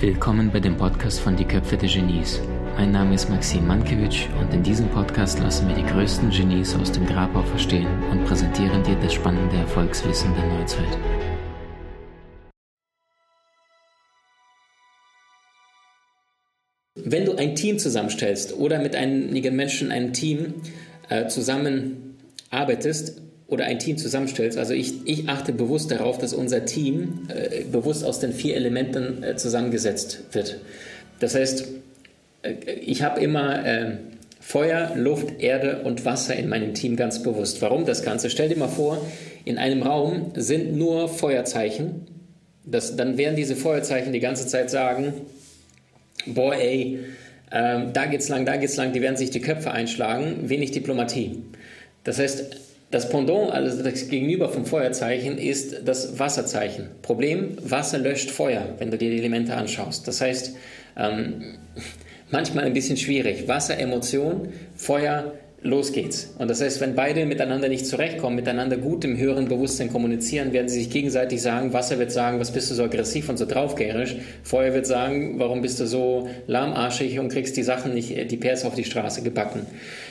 Willkommen bei dem Podcast von Die Köpfe der Genies. Mein Name ist Maxim Mankewitsch und in diesem Podcast lassen wir die größten Genies aus dem Grabau verstehen und präsentieren dir das spannende Erfolgswissen der Neuzeit. Wenn du ein Team zusammenstellst oder mit einigen Menschen ein Team äh, zusammenarbeitest, oder ein Team zusammenstellst. Also ich, ich achte bewusst darauf, dass unser Team äh, bewusst aus den vier Elementen äh, zusammengesetzt wird. Das heißt, äh, ich habe immer äh, Feuer, Luft, Erde und Wasser in meinem Team ganz bewusst. Warum das Ganze? Stell dir mal vor, in einem Raum sind nur Feuerzeichen. Das, dann werden diese Feuerzeichen die ganze Zeit sagen, boah ey, ähm, da geht's lang, da geht's lang, die werden sich die Köpfe einschlagen, wenig Diplomatie. Das heißt, das Pendant, also das Gegenüber vom Feuerzeichen, ist das Wasserzeichen. Problem, Wasser löscht Feuer, wenn du dir die Elemente anschaust. Das heißt, ähm, manchmal ein bisschen schwierig. Wasser, Emotion, Feuer, los geht's. Und das heißt, wenn beide miteinander nicht zurechtkommen, miteinander gut im höheren Bewusstsein kommunizieren, werden sie sich gegenseitig sagen, Wasser wird sagen, was bist du so aggressiv und so draufgärisch. Feuer wird sagen, warum bist du so lahmarschig und kriegst die Sachen nicht, die Pairs auf die Straße gebacken.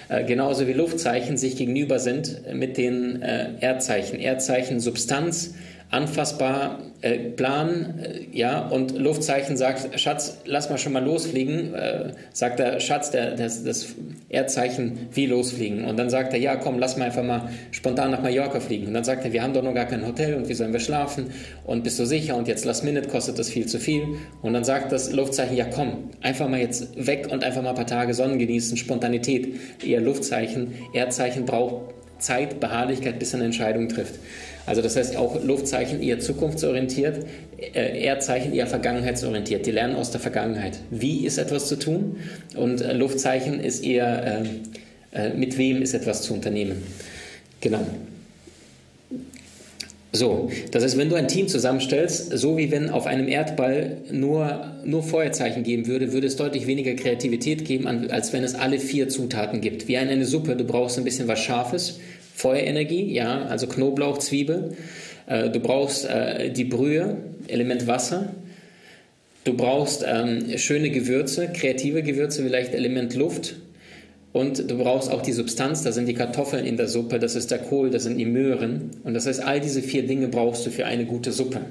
Äh, genauso wie Luftzeichen sich gegenüber sind mit den äh, Erdzeichen. Erdzeichen Substanz, anfassbar, äh, Plan, äh, ja, und Luftzeichen sagt, Schatz, lass mal schon mal losfliegen, äh, sagt der Schatz, der, das, das Erdzeichen, wie losfliegen. Und dann sagt er, ja, komm, lass mal einfach mal spontan nach Mallorca fliegen. Und dann sagt er, wir haben doch noch gar kein Hotel und wie sollen wir schlafen? Und bist du sicher? Und jetzt last minute kostet das viel zu viel. Und dann sagt das Luftzeichen, ja, komm, einfach mal jetzt weg und einfach mal ein paar Tage Sonnen genießen, Spontanität. Ihr Luftzeichen, Erdzeichen braucht Zeit, Beharrlichkeit, bis er eine Entscheidung trifft. Also das heißt auch Luftzeichen eher zukunftsorientiert, äh, Erdzeichen eher vergangenheitsorientiert. Die lernen aus der Vergangenheit. Wie ist etwas zu tun? Und äh, Luftzeichen ist eher, äh, mit wem ist etwas zu unternehmen. Genau. So, das heißt, wenn du ein Team zusammenstellst, so wie wenn auf einem Erdball nur, nur Feuerzeichen geben würde, würde es deutlich weniger Kreativität geben, als wenn es alle vier Zutaten gibt. Wie in eine Suppe, du brauchst ein bisschen was Scharfes, Feuerenergie, ja, also Knoblauch, Zwiebel. Äh, du brauchst äh, die Brühe, Element Wasser. Du brauchst ähm, schöne Gewürze, kreative Gewürze, vielleicht Element Luft. Und du brauchst auch die Substanz, da sind die Kartoffeln in der Suppe, das ist der Kohl, das sind die Möhren. Und das heißt, all diese vier Dinge brauchst du für eine gute Suppe.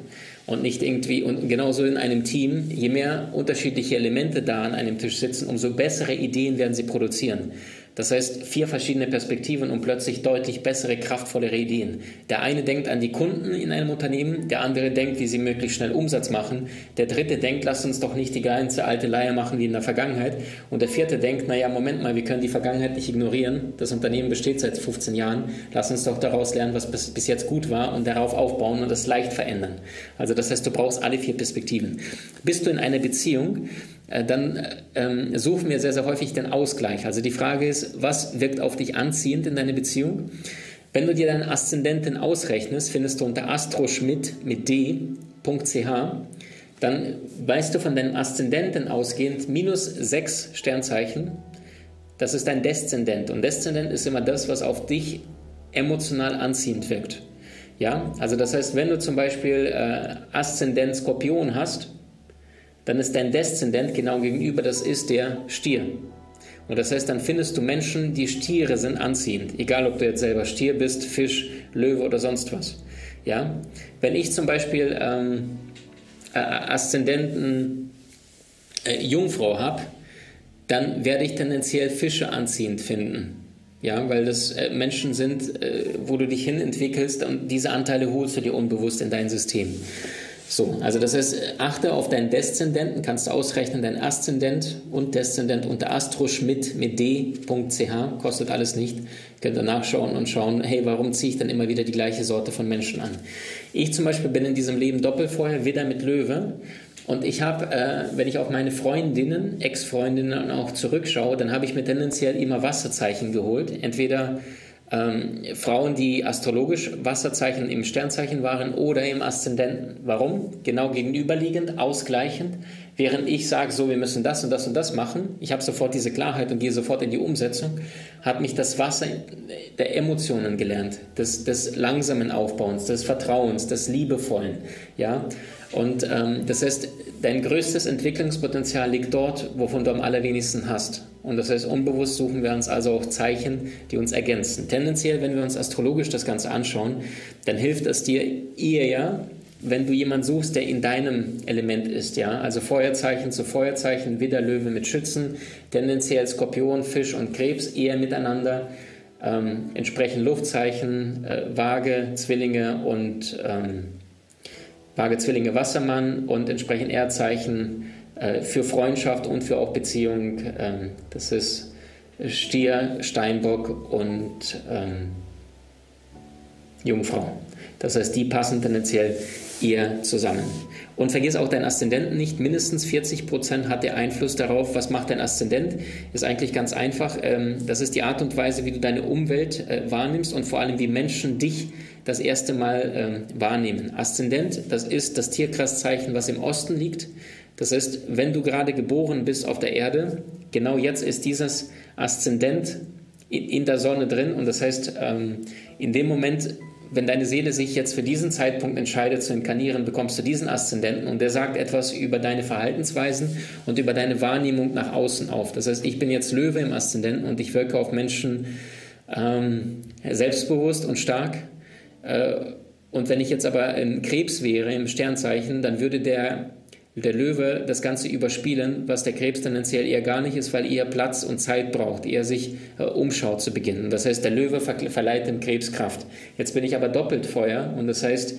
Und nicht irgendwie, und genauso in einem Team, je mehr unterschiedliche Elemente da an einem Tisch sitzen, umso bessere Ideen werden sie produzieren. Das heißt, vier verschiedene Perspektiven und plötzlich deutlich bessere, kraftvollere Ideen. Der eine denkt an die Kunden in einem Unternehmen, der andere denkt, wie sie möglichst schnell Umsatz machen, der dritte denkt, lass uns doch nicht die ganze alte Leier machen wie in der Vergangenheit und der vierte denkt, naja, Moment mal, wir können die Vergangenheit nicht ignorieren, das Unternehmen besteht seit 15 Jahren, lass uns doch daraus lernen, was bis, bis jetzt gut war und darauf aufbauen und das leicht verändern. Also das heißt, du brauchst alle vier Perspektiven. Bist du in einer Beziehung, dann ähm, suchen wir sehr, sehr häufig den Ausgleich. Also die Frage ist, was wirkt auf dich anziehend in deine Beziehung? Wenn du dir deinen Aszendenten ausrechnest, findest du unter astroschmidt mit d.ch, dann weißt du von deinem Aszendenten ausgehend minus sechs Sternzeichen. Das ist dein Deszendent. Und Deszendent ist immer das, was auf dich emotional anziehend wirkt. Ja, also das heißt, wenn du zum Beispiel äh, Aszendent Skorpion hast, dann ist dein Deszendent genau gegenüber, das ist der Stier. Und das heißt, dann findest du Menschen, die Stiere sind anziehend, egal ob du jetzt selber Stier bist, Fisch, Löwe oder sonst was. Ja? Wenn ich zum Beispiel ähm, äh, Aszendenten äh, Jungfrau habe, dann werde ich tendenziell Fische anziehend finden. Ja, weil das äh, Menschen sind, äh, wo du dich hin entwickelst und diese Anteile holst du dir unbewusst in dein System. So, also das heißt, achte auf deinen Deszendenten, kannst du ausrechnen, dein Aszendent und Deszendent unter astroschmidt mit d.ch, kostet alles nicht. Könnt ihr nachschauen und schauen, hey, warum ziehe ich dann immer wieder die gleiche Sorte von Menschen an? Ich zum Beispiel bin in diesem Leben Doppelfeuer, Widder mit Löwe. Und ich habe, äh, wenn ich auf meine Freundinnen, Ex-Freundinnen auch zurückschaue, dann habe ich mir tendenziell immer Wasserzeichen geholt. Entweder ähm, Frauen, die astrologisch Wasserzeichen im Sternzeichen waren oder im Aszendenten. Warum? Genau gegenüberliegend, ausgleichend. Während ich sage, so, wir müssen das und das und das machen, ich habe sofort diese Klarheit und gehe sofort in die Umsetzung, hat mich das Wasser der Emotionen gelernt, des, des langsamen Aufbauens, des Vertrauens, des Liebevollen. Ja? Und ähm, das heißt, dein größtes Entwicklungspotenzial liegt dort, wovon du am allerwenigsten hast. Und das heißt, unbewusst suchen wir uns also auch Zeichen, die uns ergänzen. Tendenziell, wenn wir uns astrologisch das Ganze anschauen, dann hilft es dir eher, wenn du jemanden suchst, der in deinem Element ist, ja, also Feuerzeichen zu Feuerzeichen, Widder, Löwe mit Schützen, tendenziell Skorpion, Fisch und Krebs eher miteinander, ähm, entsprechend Luftzeichen, äh, Waage, Zwillinge und ähm, Waage, Zwillinge, Wassermann und entsprechend Erdzeichen äh, für Freundschaft und für auch Beziehung. Ähm, das ist Stier, Steinbock und ähm, Jungfrau. Das heißt, die passen tendenziell eher zusammen. Und vergiss auch deinen Aszendenten nicht. Mindestens 40 Prozent hat der Einfluss darauf, was macht dein Aszendent. Ist eigentlich ganz einfach. Ähm, das ist die Art und Weise, wie du deine Umwelt äh, wahrnimmst und vor allem, wie Menschen dich das erste Mal ähm, wahrnehmen. Aszendent, das ist das Tierkreiszeichen, was im Osten liegt. Das heißt, wenn du gerade geboren bist auf der Erde, genau jetzt ist dieses Aszendent in der Sonne drin und das heißt, ähm, in dem Moment wenn deine Seele sich jetzt für diesen Zeitpunkt entscheidet zu inkarnieren, bekommst du diesen Aszendenten und der sagt etwas über deine Verhaltensweisen und über deine Wahrnehmung nach außen auf. Das heißt, ich bin jetzt Löwe im Aszendenten und ich wirke auf Menschen ähm, selbstbewusst und stark. Äh, und wenn ich jetzt aber ein Krebs wäre im Sternzeichen, dann würde der der Löwe das Ganze überspielen, was der Krebs tendenziell eher gar nicht ist, weil er Platz und Zeit braucht, eher sich äh, umschaut zu beginnen. Das heißt, der Löwe verleiht dem Krebs Kraft. Jetzt bin ich aber doppelt Feuer und das heißt,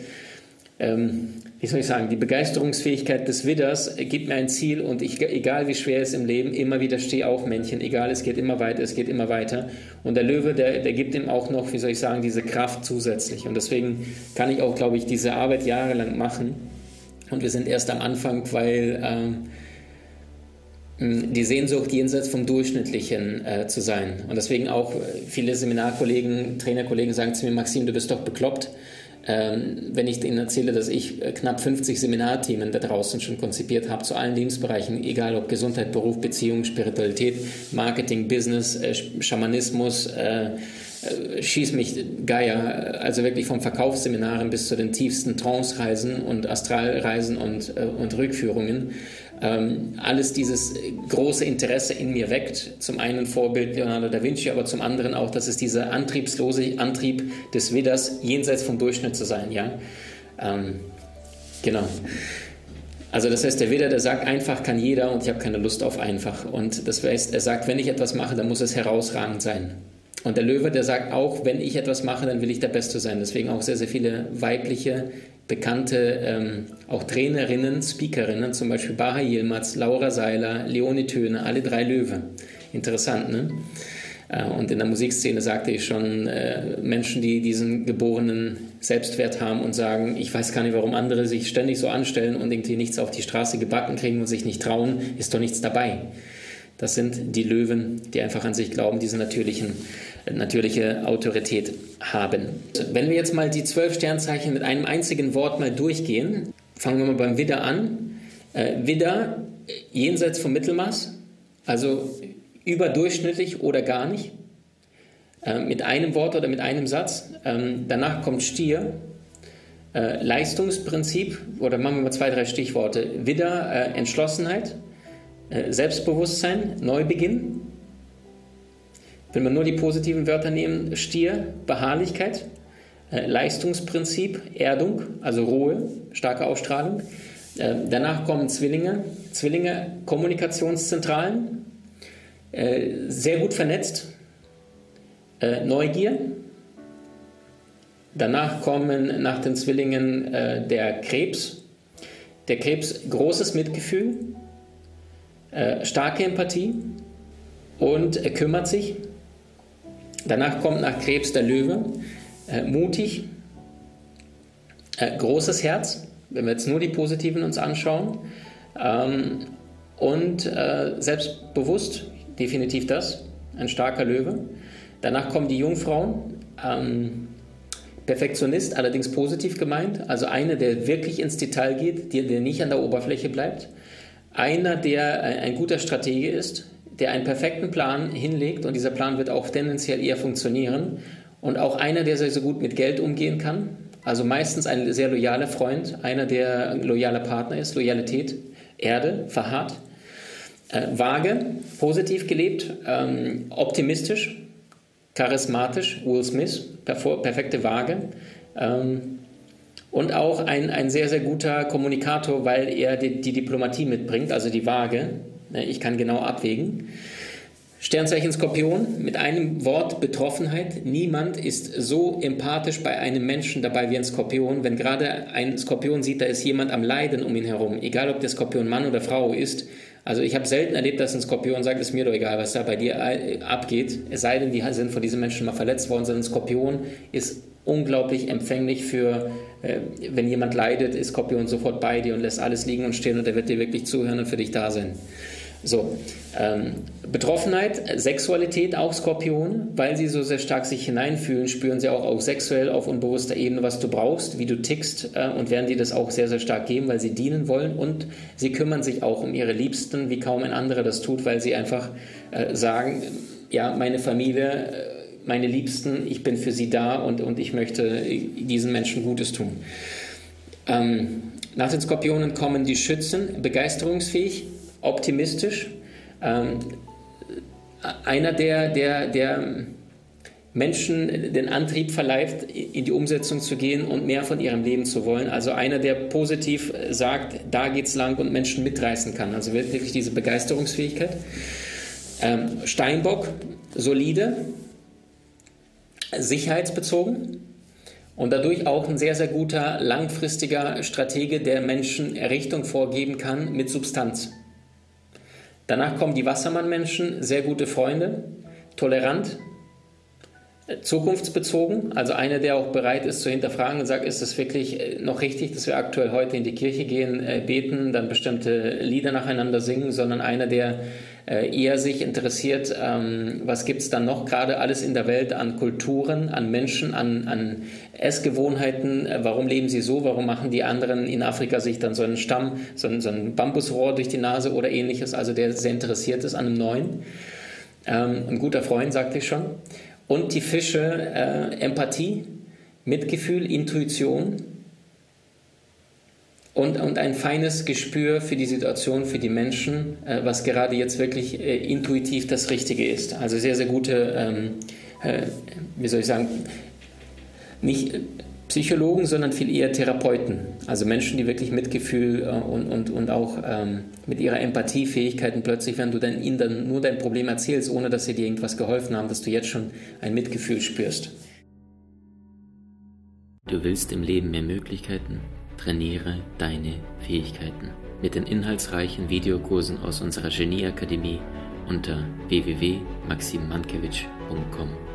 ähm, wie soll ich sagen, die Begeisterungsfähigkeit des Widders gibt mir ein Ziel und ich, egal wie schwer es im Leben, immer wieder stehe auf Männchen, egal, es geht immer weiter, es geht immer weiter. Und der Löwe, der, der gibt ihm auch noch, wie soll ich sagen, diese Kraft zusätzlich. Und deswegen kann ich auch, glaube ich, diese Arbeit jahrelang machen und wir sind erst am Anfang, weil ähm, die Sehnsucht jenseits vom Durchschnittlichen äh, zu sein. Und deswegen auch äh, viele Seminarkollegen, Trainerkollegen sagen zu mir, Maxim, du bist doch bekloppt. Ähm, wenn ich ihnen erzähle, dass ich äh, knapp 50 Seminarthemen da draußen schon konzipiert habe zu allen Lebensbereichen, egal ob Gesundheit, Beruf, Beziehung, Spiritualität, Marketing, Business, äh, Schamanismus, äh, schieß mich Geier, also wirklich vom Verkaufsseminaren bis zu den tiefsten Trance-Reisen und Astralreisen und, äh, und Rückführungen. Ähm, alles dieses große Interesse in mir weckt. Zum einen Vorbild Leonardo da Vinci, aber zum anderen auch, dass es dieser antriebslose Antrieb des Widders jenseits vom Durchschnitt zu sein. Ja? Ähm, genau. Also das heißt, der Widder, der sagt, einfach kann jeder und ich habe keine Lust auf einfach. Und das heißt, er sagt, wenn ich etwas mache, dann muss es herausragend sein. Und der Löwe, der sagt auch, wenn ich etwas mache, dann will ich der Beste sein. Deswegen auch sehr, sehr viele weibliche, bekannte, ähm, auch Trainerinnen, Speakerinnen, zum Beispiel Baha Yilmaz, Laura Seiler, Leonie Töne, alle drei Löwe. Interessant, ne? Äh, und in der Musikszene sagte ich schon, äh, Menschen, die diesen geborenen Selbstwert haben und sagen, ich weiß gar nicht, warum andere sich ständig so anstellen und irgendwie nichts auf die Straße gebacken kriegen und sich nicht trauen, ist doch nichts dabei. Das sind die Löwen, die einfach an sich glauben, diese natürlichen, natürliche Autorität haben. Wenn wir jetzt mal die zwölf Sternzeichen mit einem einzigen Wort mal durchgehen, fangen wir mal beim Widder an. Äh, Widder jenseits vom Mittelmaß, also überdurchschnittlich oder gar nicht, äh, mit einem Wort oder mit einem Satz. Ähm, danach kommt Stier, äh, Leistungsprinzip, oder machen wir mal zwei, drei Stichworte. Widder, äh, Entschlossenheit, Selbstbewusstsein, Neubeginn. Wenn wir nur die positiven Wörter nehmen, Stier, Beharrlichkeit, äh, Leistungsprinzip, Erdung, also Ruhe, starke Ausstrahlung. Äh, danach kommen Zwillinge, Zwillinge, Kommunikationszentralen, sehr gut vernetzt, Neugier. Danach kommen nach den Zwillingen der Krebs. Der Krebs, großes Mitgefühl, äh, starke Empathie und er kümmert sich. Danach kommt nach Krebs der Löwe, äh, mutig, äh, großes Herz, wenn wir jetzt nur die positiven uns anschauen, ähm, und äh, selbstbewusst, definitiv das, ein starker Löwe. Danach kommen die Jungfrauen, Ähm, Perfektionist, allerdings positiv gemeint. Also einer, der wirklich ins Detail geht, der, der nicht an der Oberfläche bleibt. Einer, der ein guter Stratege ist, der einen perfekten Plan hinlegt und dieser Plan wird auch tendenziell eher funktionieren. Und auch einer, der sehr, sehr gut mit Geld umgehen kann. Also meistens ein sehr loyaler Freund, einer, der ein loyaler Partner ist. Loyalität, Erde, verharrt. Äh, vage, positiv gelebt, ähm, optimistisch, charismatisch, Will Smith, perfekte Waage. Ähm, und auch ein, ein sehr, sehr guter Kommunikator, weil er die, die Diplomatie mitbringt, also die Waage. Ne, ich kann genau abwägen. Sternzeichen Skorpion mit einem Wort Betroffenheit. Niemand ist so empathisch bei einem Menschen dabei wie ein Skorpion. Wenn gerade ein Skorpion sieht, da ist jemand am Leiden um ihn herum, egal ob der Skorpion Mann oder Frau ist. Also ich habe selten erlebt, dass ein Skorpion sagt, ist mir doch egal, was da bei dir äh, abgeht. Es sei denn, die sind von diesen Menschen mal verletzt worden, sondern ein Skorpion ist unglaublich empfänglich für, äh, wenn jemand leidet, ist Skorpion sofort bei dir und lässt alles liegen und stehen und er wird dir wirklich zuhören und für dich da sein. So, ähm, Betroffenheit, Sexualität, auch Skorpion, weil sie so sehr stark sich hineinfühlen, spüren sie auch, auch sexuell auf unbewusster Ebene, was du brauchst, wie du tickst äh, und werden dir das auch sehr, sehr stark geben, weil sie dienen wollen und sie kümmern sich auch um ihre Liebsten, wie kaum ein anderer das tut, weil sie einfach äh, sagen, ja, meine Familie, äh, meine Liebsten, ich bin für sie da und, und ich möchte diesen Menschen Gutes tun. Ähm, nach den Skorpionen kommen die Schützen, begeisterungsfähig, optimistisch. Ähm, einer, der, der, der Menschen den Antrieb verleiht, in die Umsetzung zu gehen und mehr von ihrem Leben zu wollen. Also einer, der positiv sagt, da geht's lang und Menschen mitreißen kann. Also wirklich diese Begeisterungsfähigkeit. Ähm, Steinbock, solide, sicherheitsbezogen und dadurch auch ein sehr, sehr guter langfristiger Stratege, der Menschen Richtung vorgeben kann mit Substanz. Danach kommen die Wassermann-Menschen, sehr gute Freunde, tolerant, zukunftsbezogen, also einer, der auch bereit ist zu hinterfragen und sagt, ist es wirklich äh, noch richtig, dass wir aktuell heute in die Kirche gehen, äh, beten, dann bestimmte Lieder nacheinander singen, sondern einer, der eher sich interessiert, ähm, was gibt es dann noch gerade alles in der Welt an Kulturen, an Menschen, an, an Essgewohnheiten, warum leben sie so, warum machen die anderen in Afrika sich dann so einen Stamm, so ein, so ein Bambusrohr durch die Nase oder ähnliches, also der sehr interessiert ist an einem Neuen. Ähm, ein guter Freund, sagte ich schon. Und die Fische äh, Empathie, Mitgefühl, Intuition und, und ein feines Gespür für die Situation, für die Menschen, äh, was gerade jetzt wirklich äh, intuitiv das Richtige ist. Also sehr, sehr gute, ähm, äh, wie soll ich sagen, nicht Psychologen, sondern viel eher Therapeuten. Also Menschen, die wirklich Mitgefühl äh, und, und, und auch ähm, mit ihrer Empathiefähigkeiten plötzlich, wenn du dann ihnen dann nur dein Problem erzählst, ohne dass sie dir irgendwas geholfen haben, dass du jetzt schon ein Mitgefühl spürst. Du willst im Leben mehr Möglichkeiten? Trainiere deine Fähigkeiten mit den inhaltsreichen Videokursen aus unserer Genieakademie unter www.maximmankiewicz.com.